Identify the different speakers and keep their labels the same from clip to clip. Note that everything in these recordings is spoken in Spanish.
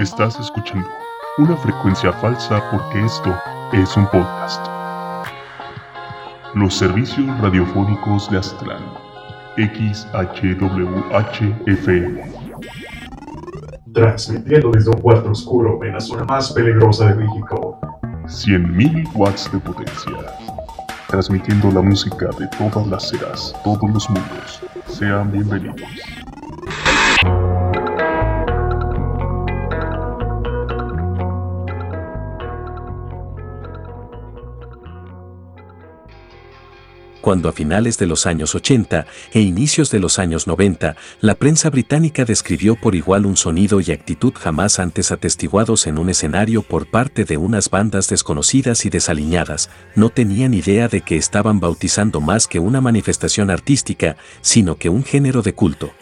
Speaker 1: Estás escuchando una frecuencia falsa porque esto es un podcast. Los servicios radiofónicos de Aztlán. XHWHFM.
Speaker 2: Transmitiendo desde un cuarto oscuro en la zona más peligrosa de México.
Speaker 1: 100.000 watts de potencia. Transmitiendo la música de todas las eras, todos los mundos. Sean bienvenidos.
Speaker 3: Cuando a finales de los años 80 e inicios de los años 90, la prensa británica describió por igual un sonido y actitud jamás antes atestiguados en un escenario por parte de unas bandas desconocidas y desaliñadas, no tenían idea de que estaban bautizando más que una manifestación artística, sino que un género de culto.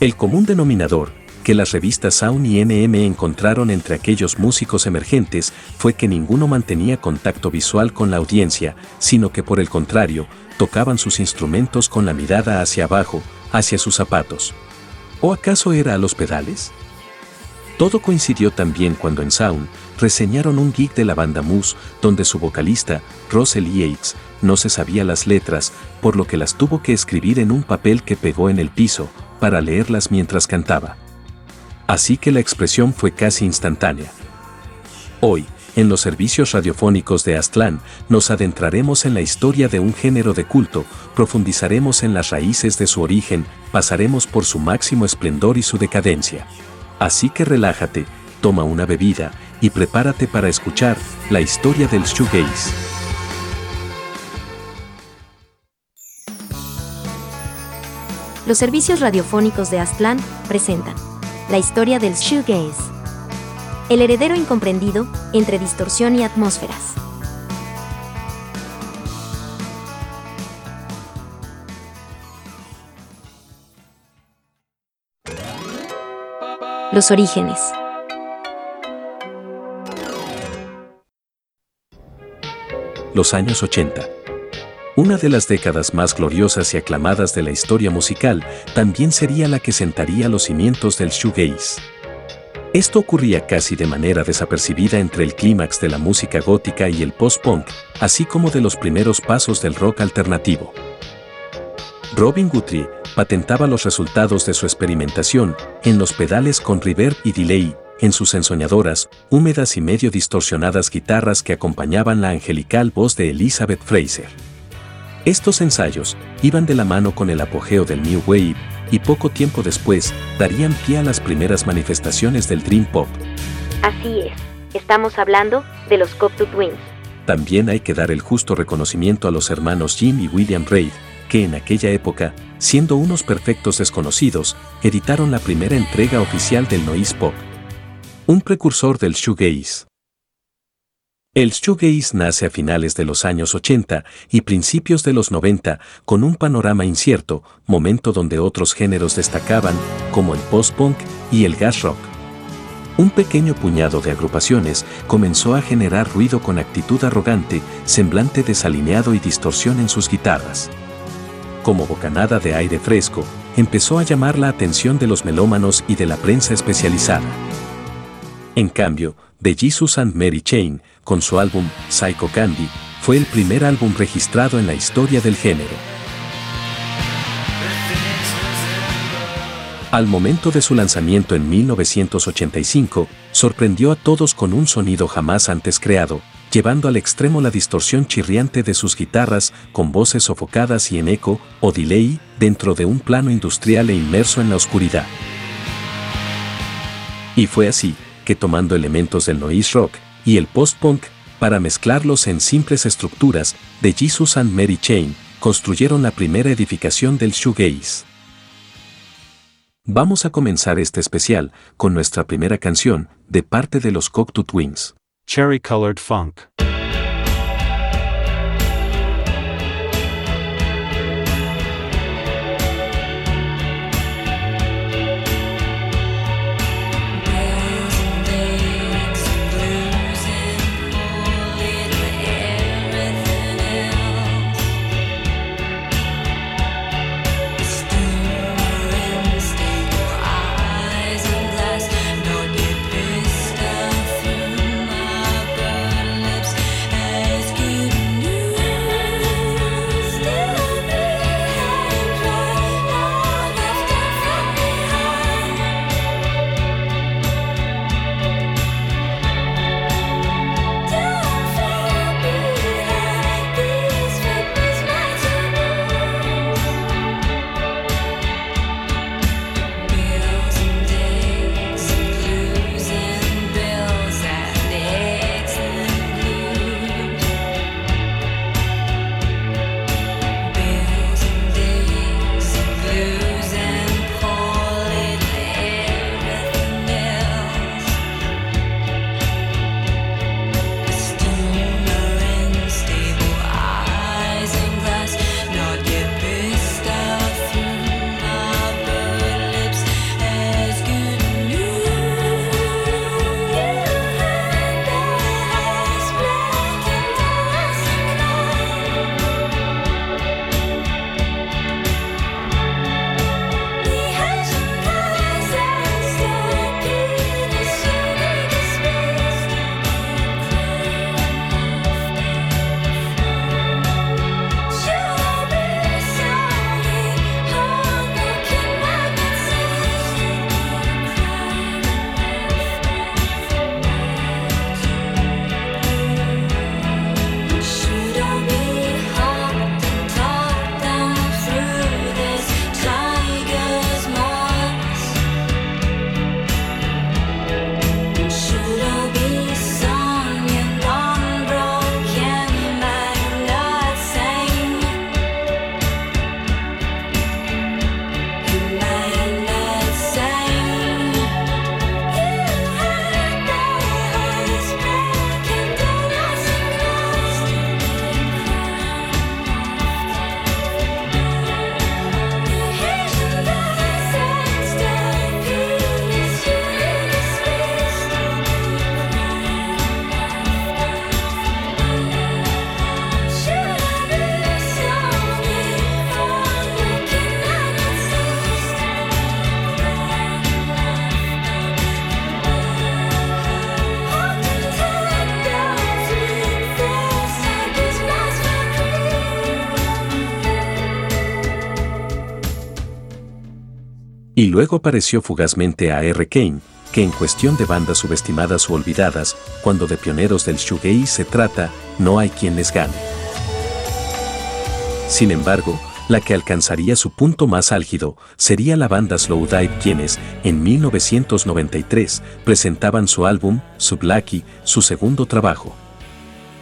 Speaker 3: El común denominador, que las revistas Sound y NM encontraron entre aquellos músicos emergentes fue que ninguno mantenía contacto visual con la audiencia, sino que por el contrario, tocaban sus instrumentos con la mirada hacia abajo, hacia sus zapatos. ¿O acaso era a los pedales? Todo coincidió también cuando en Sound reseñaron un gig de la banda Moose, donde su vocalista, Russell Yates, no se sabía las letras, por lo que las tuvo que escribir en un papel que pegó en el piso, para leerlas mientras cantaba así que la expresión fue casi instantánea. Hoy, en los servicios radiofónicos de Aztlán, nos adentraremos en la historia de un género de culto, profundizaremos en las raíces de su origen, pasaremos por su máximo esplendor y su decadencia. Así que relájate, toma una bebida y prepárate para escuchar la historia del shoegaze.
Speaker 4: Los servicios radiofónicos de Aztlán presentan la historia del shoegaze. El heredero incomprendido entre distorsión y atmósferas. Los orígenes.
Speaker 3: Los años 80. Una de las décadas más gloriosas y aclamadas de la historia musical también sería la que sentaría los cimientos del shoegaze. Esto ocurría casi de manera desapercibida entre el clímax de la música gótica y el post-punk, así como de los primeros pasos del rock alternativo. Robin Guthrie patentaba los resultados de su experimentación en los pedales con reverb y delay, en sus ensoñadoras, húmedas y medio distorsionadas guitarras que acompañaban la angelical voz de Elizabeth Fraser. Estos ensayos iban de la mano con el apogeo del New Wave y poco tiempo después darían pie a las primeras manifestaciones del Dream Pop.
Speaker 4: Así es, estamos hablando de los Cocteau Twins.
Speaker 3: También hay que dar el justo reconocimiento a los hermanos Jim y William Reid, que en aquella época, siendo unos perfectos desconocidos, editaron la primera entrega oficial del noise pop. Un precursor del shoegaze. El shoegaze nace a finales de los años 80 y principios de los 90 con un panorama incierto, momento donde otros géneros destacaban, como el post-punk y el gas rock. Un pequeño puñado de agrupaciones comenzó a generar ruido con actitud arrogante, semblante desalineado y distorsión en sus guitarras. Como bocanada de aire fresco, empezó a llamar la atención de los melómanos y de la prensa especializada. En cambio, The Jesus and Mary Chain, con su álbum Psycho Candy, fue el primer álbum registrado en la historia del género. Al momento de su lanzamiento en 1985, sorprendió a todos con un sonido jamás antes creado, llevando al extremo la distorsión chirriante de sus guitarras con voces sofocadas y en eco o delay dentro de un plano industrial e inmerso en la oscuridad. Y fue así que tomando elementos del noise rock, y el post-punk, para mezclarlos en simples estructuras, de Jesus and Mary Chain, construyeron la primera edificación del shoegaze. Vamos a comenzar este especial con nuestra primera canción, de parte de los Cocteau Twins.
Speaker 5: Cherry Colored Funk.
Speaker 3: Y luego apareció fugazmente a R. Kane, que en cuestión de bandas subestimadas o olvidadas, cuando de pioneros del shoegaze se trata, no hay quien les gane. Sin embargo, la que alcanzaría su punto más álgido sería la banda Slowdive quienes, en 1993, presentaban su álbum, Sublucky, su segundo trabajo.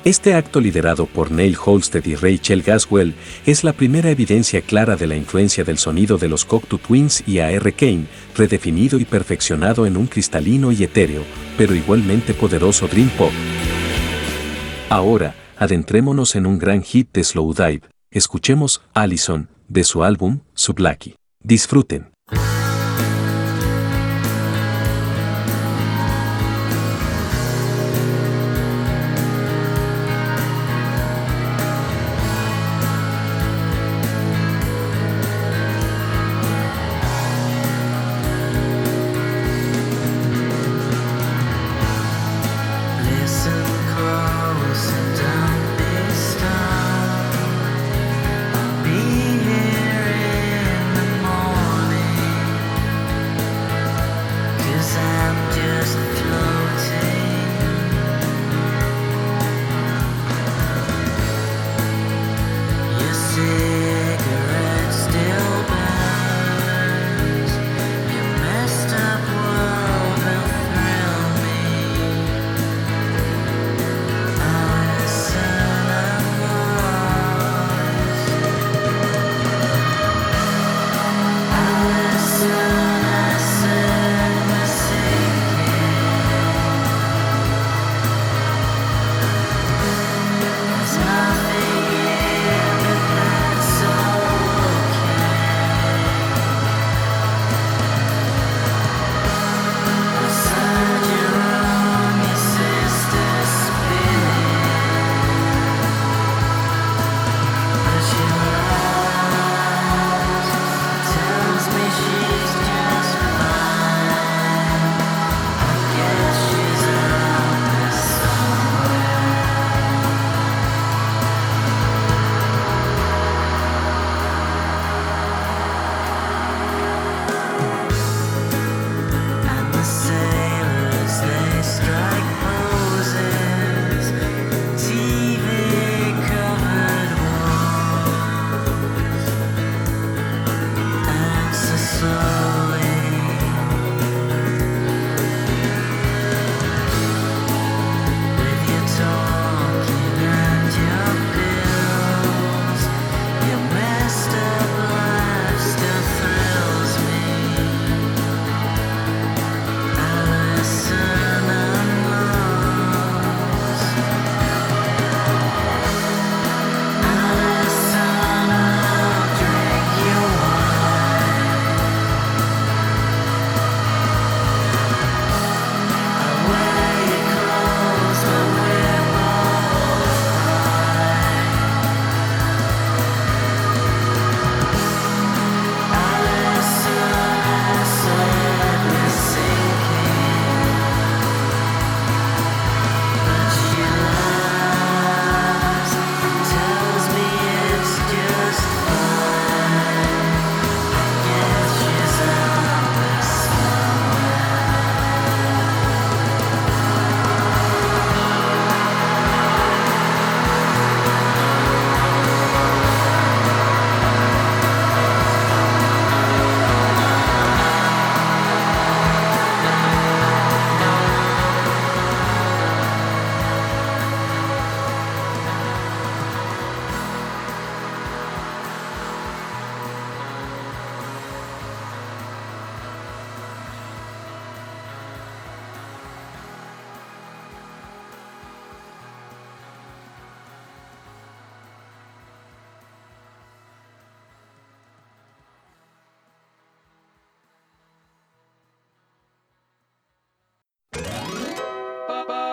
Speaker 3: Este acto liderado por Neil Holsted y Rachel Gaswell es la primera evidencia clara de la influencia del sonido de los Cocteau Twins y A.R. Kane, redefinido y perfeccionado en un cristalino y etéreo, pero igualmente poderoso Dream Pop. Ahora, adentrémonos en un gran hit de Slowdive, escuchemos Allison, de su álbum, Sublucky. Disfruten.
Speaker 5: years.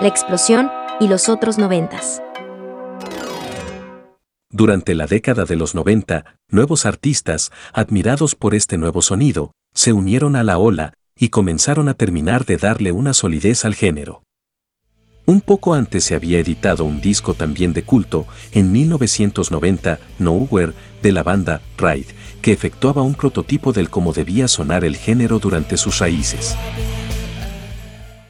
Speaker 4: La explosión y los otros noventas.
Speaker 3: Durante la década de los 90, nuevos artistas, admirados por este nuevo sonido, se unieron a la ola y comenzaron a terminar de darle una solidez al género. Un poco antes se había editado un disco también de culto, en 1990, Nowhere, de la banda Ride, que efectuaba un prototipo del cómo debía sonar el género durante sus raíces.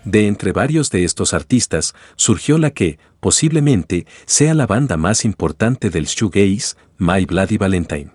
Speaker 3: De entre varios de estos artistas surgió la que, posiblemente, sea la banda más importante del shoegaze, My Bloody Valentine.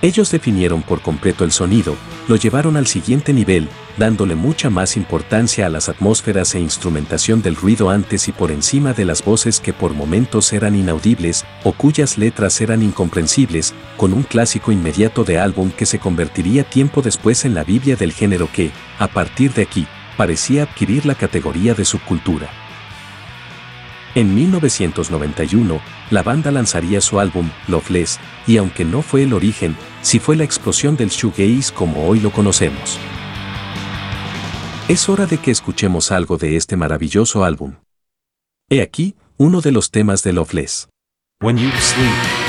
Speaker 3: Ellos definieron por completo el sonido, lo llevaron al siguiente nivel, dándole mucha más importancia a las atmósferas e instrumentación del ruido antes y por encima de las voces que por momentos eran inaudibles o cuyas letras eran incomprensibles, con un clásico inmediato de álbum que se convertiría tiempo después en la Biblia del género que, a partir de aquí, parecía adquirir la categoría de subcultura. En 1991, la banda lanzaría su álbum Loveless, y aunque no fue el origen, sí fue la explosión del shoegaze como hoy lo conocemos. Es hora de que escuchemos algo de este maravilloso álbum. He aquí uno de los temas de Loveless.
Speaker 6: When you sleep,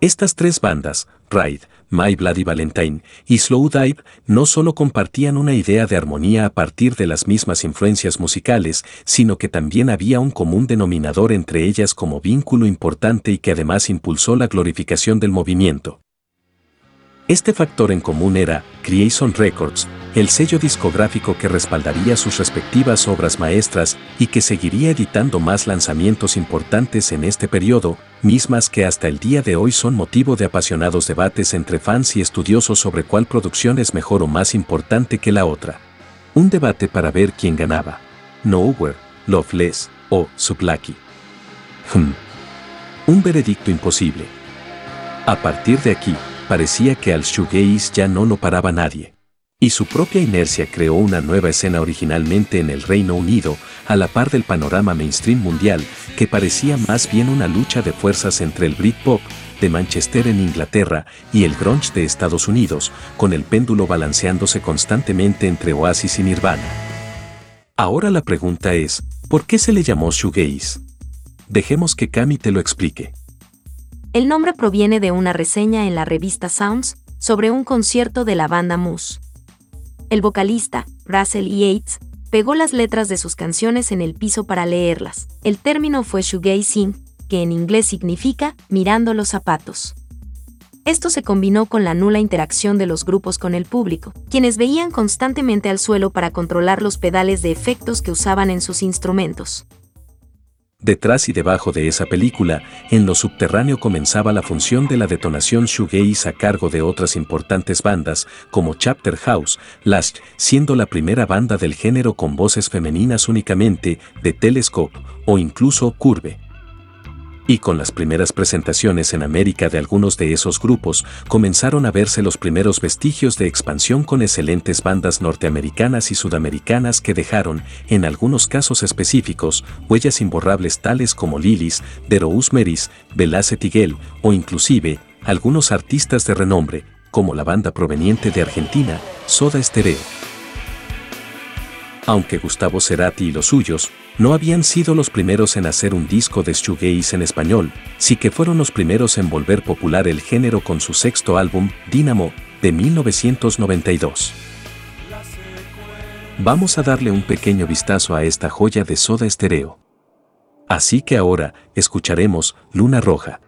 Speaker 3: Estas tres bandas, Ride, My Bloody Valentine y Slow Dive, no solo compartían una idea de armonía a partir de las mismas influencias musicales, sino que también había un común denominador entre ellas como vínculo importante y que además impulsó la glorificación del movimiento. Este factor en común era Creation Records, el sello discográfico que respaldaría sus respectivas obras maestras y que seguiría editando más lanzamientos importantes en este periodo, mismas que hasta el día de hoy son motivo de apasionados debates entre fans y estudiosos sobre cuál producción es mejor o más importante que la otra. Un debate para ver quién ganaba. Nowhere, Loveless o Sublaki. Hmm. Un veredicto imposible. A partir de aquí, parecía que al shoegaze ya no lo paraba nadie. Y su propia inercia creó una nueva escena originalmente en el Reino Unido, a la par del panorama mainstream mundial, que parecía más bien una lucha de fuerzas entre el Britpop de Manchester en Inglaterra y el grunge de Estados Unidos, con el péndulo balanceándose constantemente entre Oasis y Nirvana. Ahora la pregunta es, ¿por qué se le llamó shoegaze? Dejemos que Cami te lo explique.
Speaker 4: El nombre proviene de una reseña en la revista Sounds sobre un concierto de la banda Moose. El vocalista, Russell Yates, pegó las letras de sus canciones en el piso para leerlas. El término fue shoegazing, que en inglés significa mirando los zapatos. Esto se combinó con la nula interacción de los grupos con el público, quienes veían constantemente al suelo para controlar los pedales de efectos que usaban en sus instrumentos.
Speaker 3: Detrás y debajo de esa película, en lo subterráneo comenzaba la función de la detonación shoegaze a cargo de otras importantes bandas, como Chapter House, Last, siendo la primera banda del género con voces femeninas únicamente, de Telescope, o incluso Curve. Y con las primeras presentaciones en América de algunos de esos grupos, comenzaron a verse los primeros vestigios de expansión con excelentes bandas norteamericanas y sudamericanas que dejaron, en algunos casos específicos, huellas imborrables tales como Lilies, The Rosemary's, Velázquez Tiguel, o inclusive, algunos artistas de renombre, como la banda proveniente de Argentina, Soda Stereo. Aunque Gustavo Cerati y los suyos no habían sido los primeros en hacer un disco de shoegaze en español, sí que fueron los primeros en volver popular el género con su sexto álbum, Dynamo, de 1992. Vamos a darle un pequeño vistazo a esta joya de Soda Stereo. Así que ahora, escucharemos Luna Roja.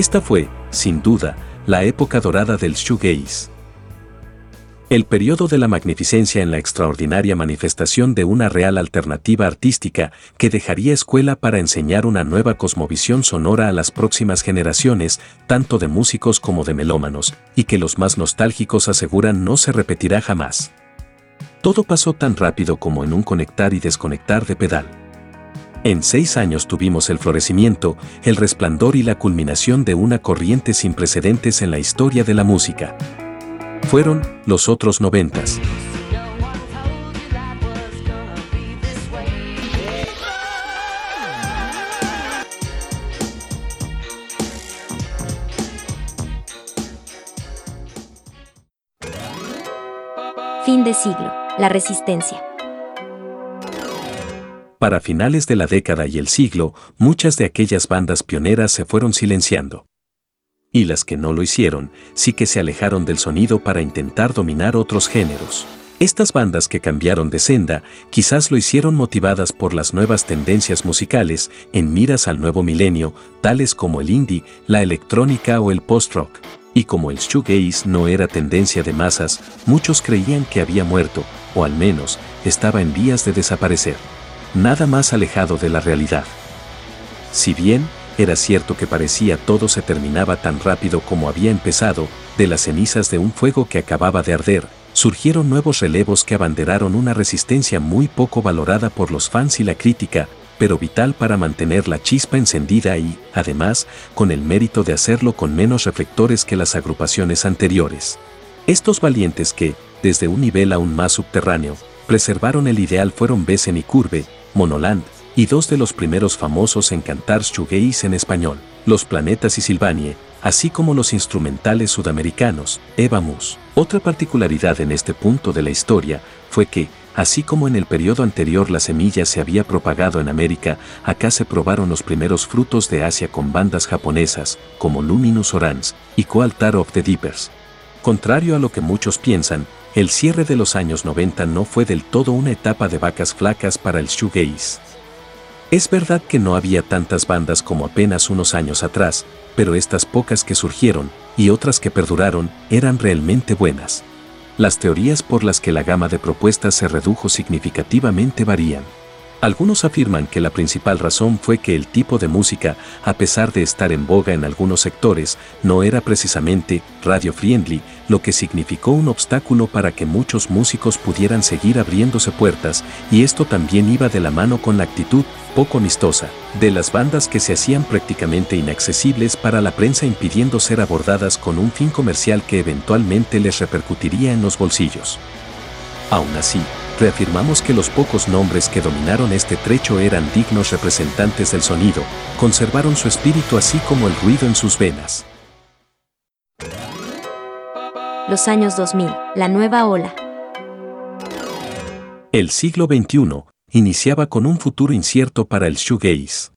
Speaker 3: Esta fue, sin duda, la época dorada del shoegaze. El periodo de la magnificencia en la extraordinaria manifestación de una real alternativa artística que dejaría escuela para enseñar una nueva cosmovisión sonora a las próximas generaciones, tanto de músicos como de melómanos, y que los más nostálgicos aseguran no se repetirá jamás. Todo pasó tan rápido como en un conectar y desconectar de pedal. En seis años tuvimos el florecimiento, el resplandor y la culminación de una corriente sin precedentes en la historia de la música. Fueron los otros noventas.
Speaker 4: Fin de siglo. La resistencia.
Speaker 3: Para finales de la década y el siglo, muchas de aquellas bandas pioneras se fueron silenciando. Y las que no lo hicieron, sí que se alejaron del sonido para intentar dominar otros géneros. Estas bandas que cambiaron de senda quizás lo hicieron motivadas por las nuevas tendencias musicales en miras al nuevo milenio, tales como el indie, la electrónica o el post-rock. Y como el shoegaze no era tendencia de masas, muchos creían que había muerto, o al menos estaba en vías de desaparecer. Nada más alejado de la realidad. Si bien, era cierto que parecía todo se terminaba tan rápido como había empezado, de las cenizas de un fuego que acababa de arder, surgieron nuevos relevos que abanderaron una resistencia muy poco valorada por los fans y la crítica, pero vital para mantener la chispa encendida y, además, con el mérito de hacerlo con menos reflectores que las agrupaciones anteriores. Estos valientes que, desde un nivel aún más subterráneo, preservaron el ideal fueron Besen y Curve, Monoland, y dos de los primeros famosos en cantar shoegaze en español, Los Planetas y Silvanie, así como los instrumentales sudamericanos, Eva Mus. Otra particularidad en este punto de la historia fue que, así como en el periodo anterior la semilla se había propagado en América, acá se probaron los primeros frutos de Asia con bandas japonesas, como Luminous Orange y Coaltar of the Deepers. Contrario a lo que muchos piensan, el cierre de los años 90 no fue del todo una etapa de vacas flacas para el shoegaze. Es verdad que no había tantas bandas como apenas unos años atrás, pero estas pocas que surgieron, y otras que perduraron, eran realmente buenas. Las teorías por las que la gama de propuestas se redujo significativamente varían. Algunos afirman que la principal razón fue que el tipo de música, a pesar de estar en boga en algunos sectores, no era precisamente radio friendly, lo que significó un obstáculo para que muchos músicos pudieran seguir abriéndose puertas, y esto también iba de la mano con la actitud poco amistosa de las bandas que se hacían prácticamente inaccesibles para la prensa impidiendo ser abordadas con un fin comercial que eventualmente les repercutiría en los bolsillos. Aún así, reafirmamos que los pocos nombres que dominaron este trecho eran dignos representantes del sonido, conservaron su espíritu así como el ruido en sus venas.
Speaker 4: Los años 2000. La nueva ola.
Speaker 3: El siglo XXI iniciaba con un futuro incierto para el shoegaze.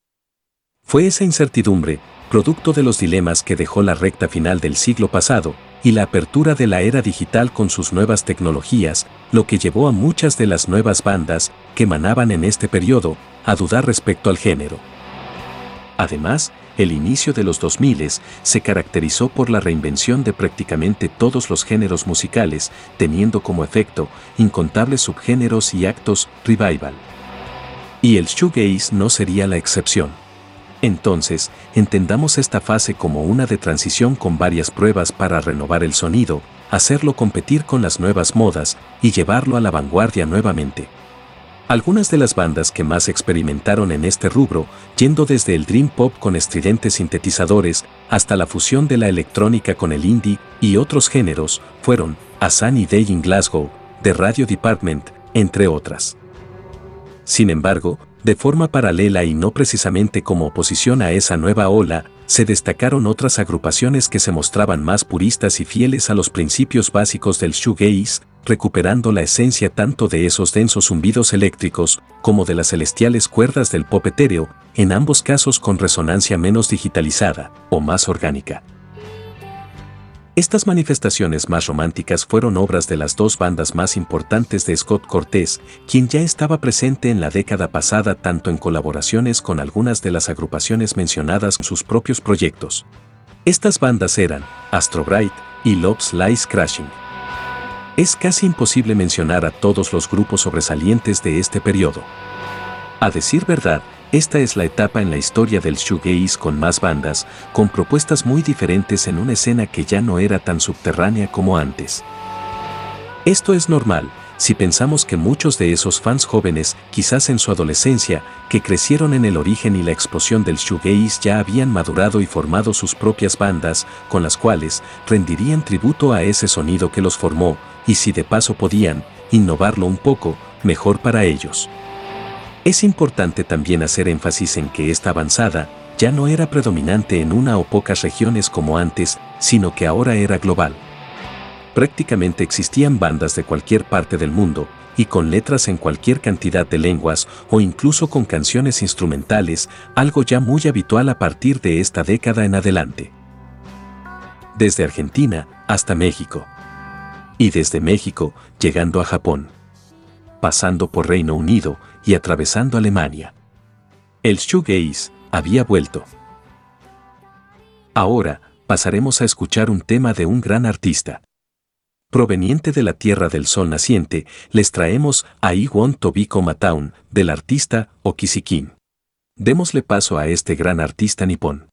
Speaker 3: Fue esa incertidumbre, producto de los dilemas que dejó la recta final del siglo pasado, y la apertura de la era digital con sus nuevas tecnologías, lo que llevó a muchas de las nuevas bandas que emanaban en este periodo a dudar respecto al género. Además, el inicio de los 2000 se caracterizó por la reinvención de prácticamente todos los géneros musicales, teniendo como efecto incontables subgéneros y actos revival. Y el shoegaze no sería la excepción. Entonces, entendamos esta fase como una de transición con varias pruebas para renovar el sonido, hacerlo competir con las nuevas modas y llevarlo a la vanguardia nuevamente. Algunas de las bandas que más experimentaron en este rubro, yendo desde el dream pop con estridentes sintetizadores hasta la fusión de la electrónica con el indie y otros géneros, fueron A Sunny Day in Glasgow, The Radio Department, entre otras. Sin embargo, de forma paralela y no precisamente como oposición a esa nueva ola, se destacaron otras agrupaciones que se mostraban más puristas y fieles a los principios básicos del shoegaze, recuperando la esencia tanto de esos densos zumbidos eléctricos como de las celestiales cuerdas del pop etéreo, en ambos casos con resonancia menos digitalizada o más orgánica. Estas manifestaciones más románticas fueron obras de las dos bandas más importantes de Scott Cortés, quien ya estaba presente en la década pasada tanto en colaboraciones con algunas de las agrupaciones mencionadas en sus propios proyectos. Estas bandas eran Astro Bright y Love's Lies Crashing. Es casi imposible mencionar a todos los grupos sobresalientes de este periodo. A decir verdad, esta es la etapa en la historia del shoegaze con más bandas, con propuestas muy diferentes en una escena que ya no era tan subterránea como antes. Esto es normal, si pensamos que muchos de esos fans jóvenes, quizás en su adolescencia, que crecieron en el origen y la explosión del shoegaze ya habían madurado y formado sus propias bandas, con las cuales rendirían tributo a ese sonido que los formó, y si de paso podían, innovarlo un poco, mejor para ellos. Es importante también hacer énfasis en que esta avanzada ya no era predominante en una o pocas regiones como antes, sino que ahora era global. Prácticamente existían bandas de cualquier parte del mundo, y con letras en cualquier cantidad de lenguas o incluso con canciones instrumentales, algo ya muy habitual a partir de esta década en adelante. Desde Argentina hasta México. Y desde México llegando a Japón. Pasando por Reino Unido y atravesando Alemania. El shoegaze había vuelto. Ahora pasaremos a escuchar un tema de un gran artista. Proveniente de la Tierra del Sol naciente, les traemos a I Want to Be Town del artista Okisikin. Démosle paso a este gran artista nipón.「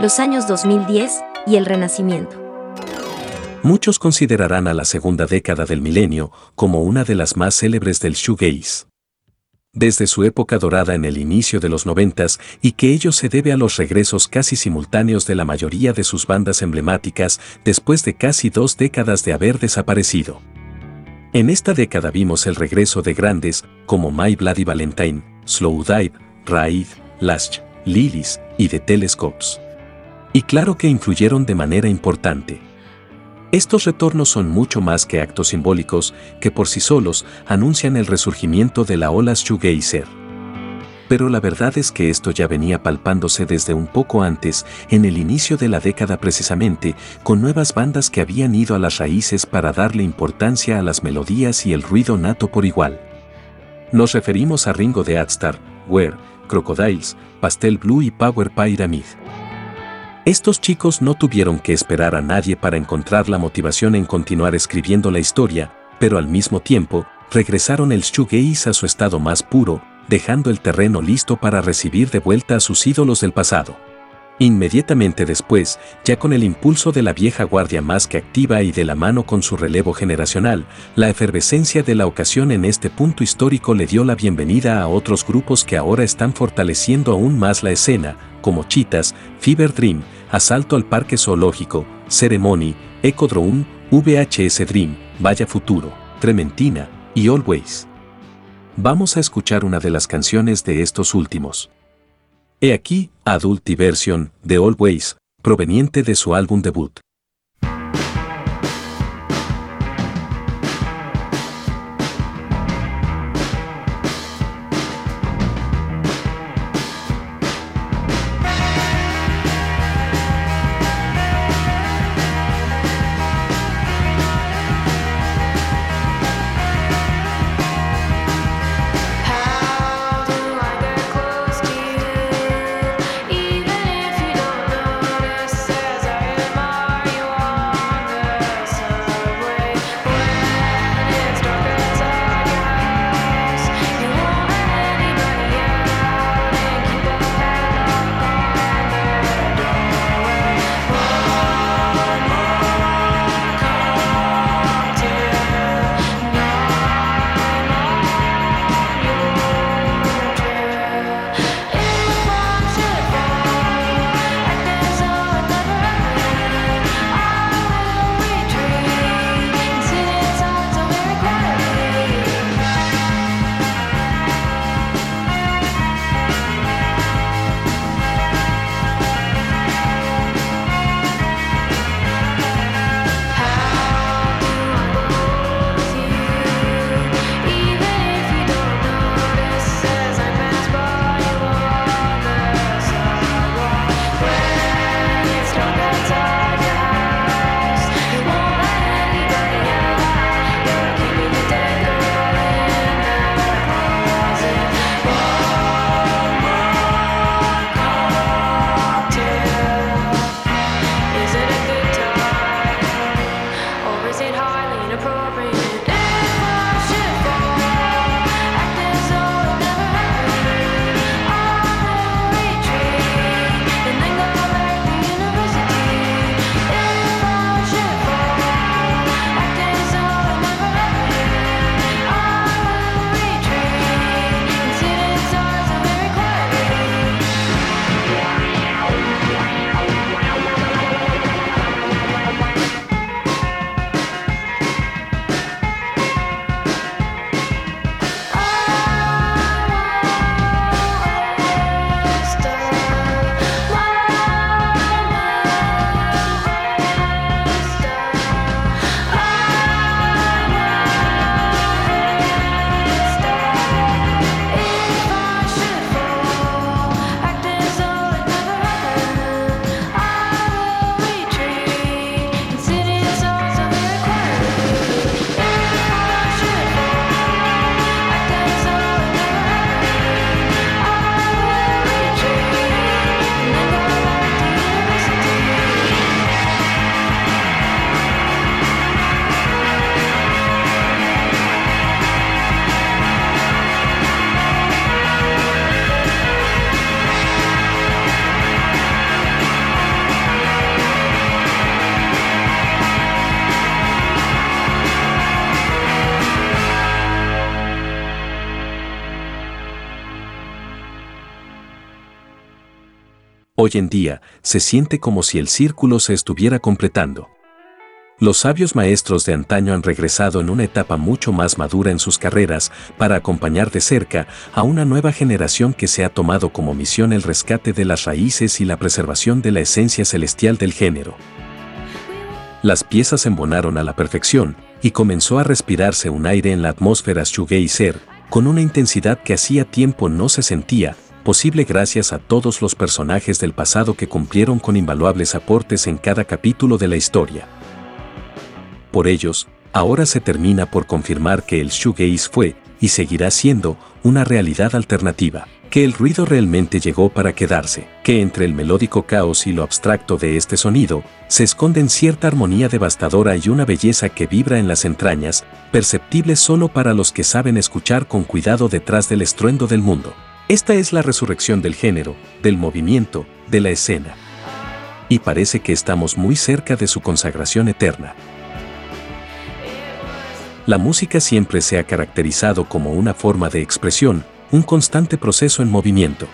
Speaker 4: los años 2010 y el Renacimiento.
Speaker 3: Muchos considerarán a la segunda década del milenio como una de las más célebres del shoegaze. Desde su época dorada en el inicio de los noventas y que ello se debe a los regresos casi simultáneos de la mayoría de sus bandas emblemáticas después de casi dos décadas de haber desaparecido. En esta década vimos el regreso de grandes como My Bloody Valentine, Slow Dive, Raid, Lash, Lilies y The Telescopes. Y claro que influyeron de manera importante. Estos retornos son mucho más que actos simbólicos que por sí solos anuncian el resurgimiento de la ola shoegazer. Pero la verdad es que esto ya venía palpándose desde un poco antes, en el inicio de la década precisamente, con nuevas bandas que habían ido a las raíces para darle importancia a las melodías y el ruido nato por igual. Nos referimos a Ringo de Adstar, Where, Crocodiles, Pastel Blue y Power Pyramid. Estos chicos no tuvieron que esperar a nadie para encontrar la motivación en continuar escribiendo la historia, pero al mismo tiempo, regresaron el shoegaze a su estado más puro, dejando el terreno listo para recibir de vuelta a sus ídolos del pasado. Inmediatamente después, ya con el impulso de la vieja guardia más que activa y de la mano con su relevo generacional, la efervescencia de la ocasión en este punto histórico le dio la bienvenida a otros grupos que ahora están fortaleciendo aún más la escena, como Chitas, Fever Dream, Asalto al Parque Zoológico, Ceremony, Echo Drone, VHS Dream, Vaya Futuro, Trementina y Always. Vamos a escuchar una de las canciones de estos últimos. He aquí, Adult Version, de Always, proveniente de su álbum debut. Hoy en día, se siente como si el círculo se estuviera completando. Los sabios maestros de antaño han regresado en una etapa mucho más madura en sus carreras para acompañar de cerca a una nueva generación que se ha tomado como misión el rescate de las raíces y la preservación de la esencia celestial del género. Las piezas embonaron a la perfección y comenzó a respirarse un aire en la atmósfera shoegazer con una intensidad que hacía tiempo no se sentía, posible gracias a todos los personajes del pasado que cumplieron con invaluables aportes en cada capítulo de la historia. Por ellos, ahora se termina por confirmar que el shoegaze fue, y seguirá siendo, una realidad alternativa, que el ruido realmente llegó para quedarse, que entre el melódico caos y lo abstracto de este sonido, se esconden cierta armonía devastadora y una belleza que vibra en las entrañas, perceptible solo para los que saben escuchar con cuidado detrás del estruendo del mundo. Esta es la resurrección del género, del movimiento, de la escena. Y parece que estamos muy cerca de su consagración eterna. La música siempre se ha caracterizado como una forma de expresión, un constante proceso en movimiento.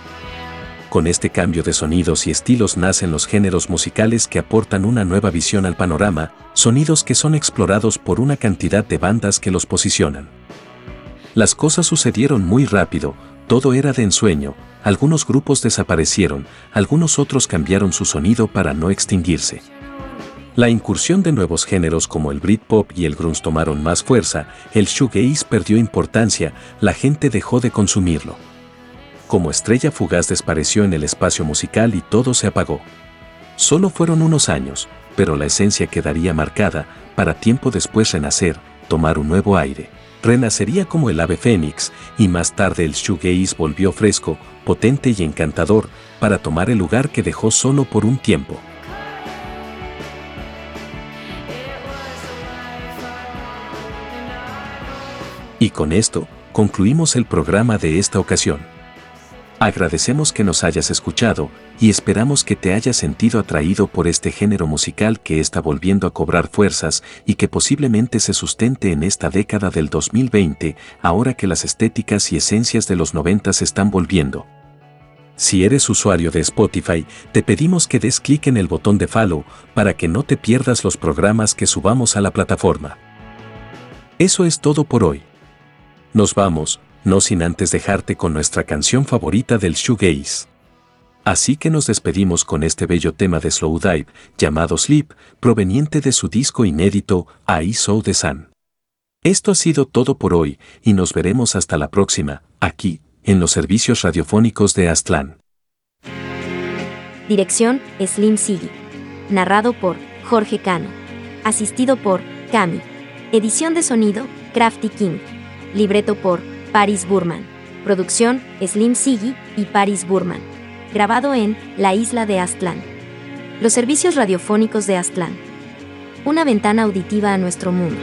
Speaker 3: Con este cambio de sonidos y estilos nacen los géneros musicales que aportan una nueva visión al panorama, sonidos que son explorados por una cantidad de bandas que los posicionan. Las cosas sucedieron muy rápido, todo era de ensueño, algunos grupos desaparecieron, algunos otros cambiaron su sonido para no extinguirse. La incursión de nuevos géneros como el Britpop y el grunge tomaron más fuerza, el shoegaze perdió importancia, la gente dejó de consumirlo. Como estrella fugaz desapareció en el espacio musical y todo se apagó. Solo fueron unos años, pero la esencia quedaría marcada, para tiempo después renacer, tomar un nuevo aire. Renacería como el ave fénix, y más tarde el shoegaze volvió fresco, potente y encantador, para tomar el lugar que dejó solo por un tiempo. Y con esto, concluimos el programa de esta ocasión. Agradecemos que nos hayas escuchado y esperamos que te hayas sentido atraído por este género musical que está volviendo a cobrar fuerzas y que posiblemente se sustente en esta década del 2020, ahora que las estéticas y esencias de los 90 se están volviendo. Si eres usuario de Spotify, te pedimos que des clic en el botón de follow para que no te pierdas los programas que subamos a la plataforma. Eso es todo por hoy. Nos vamos, no sin antes dejarte con nuestra canción favorita del shoegaze. Así que nos despedimos con este bello tema de Slowdive, llamado Sleep, proveniente de su disco inédito I Saw the Sun. Esto ha sido todo por hoy, y nos veremos hasta la próxima, aquí, en los servicios radiofónicos de Aztlán.
Speaker 4: Dirección, Slim Siggy. Narrado por Jorge Cano. Asistido por Cami. Edición de sonido, Crafty King. Libreto por Paris Burman. Producción, Slim Siggy y Paris Burman. Grabado en la isla de Aztlán. Los servicios radiofónicos de Aztlán. Una ventana auditiva a nuestro mundo.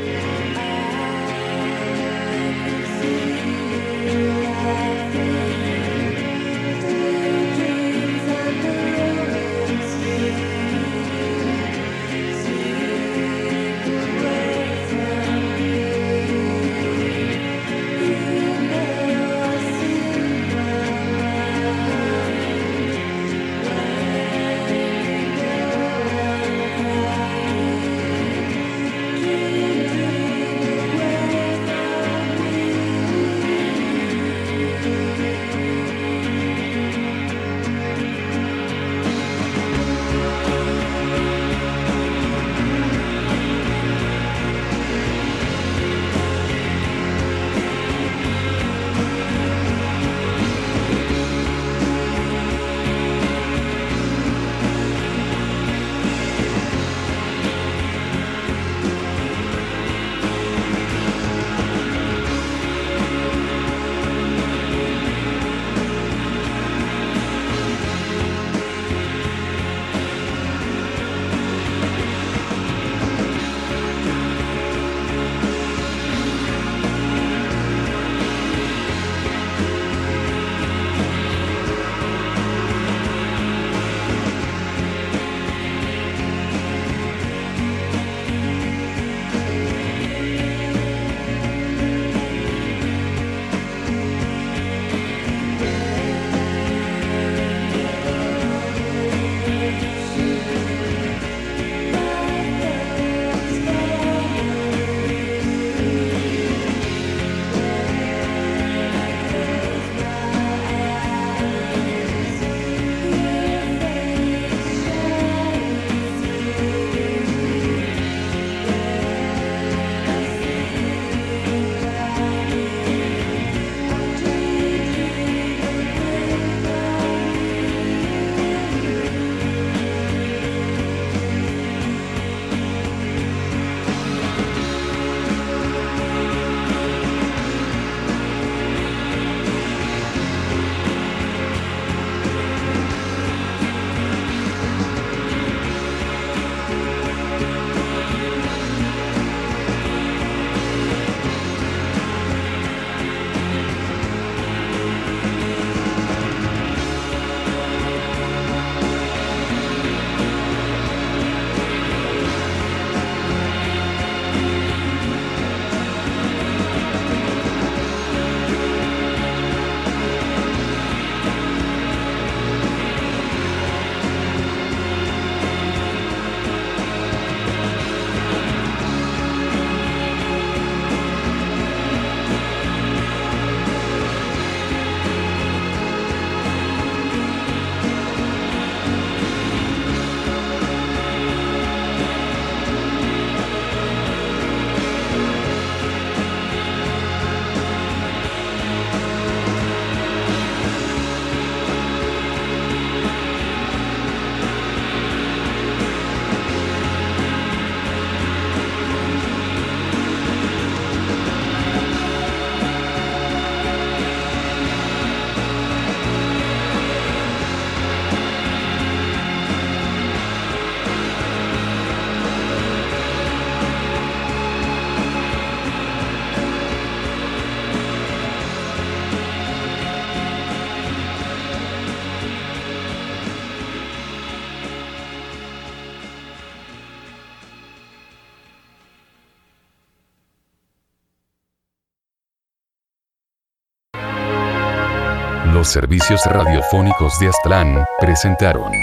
Speaker 7: Los servicios radiofónicos de Aztlán presentaron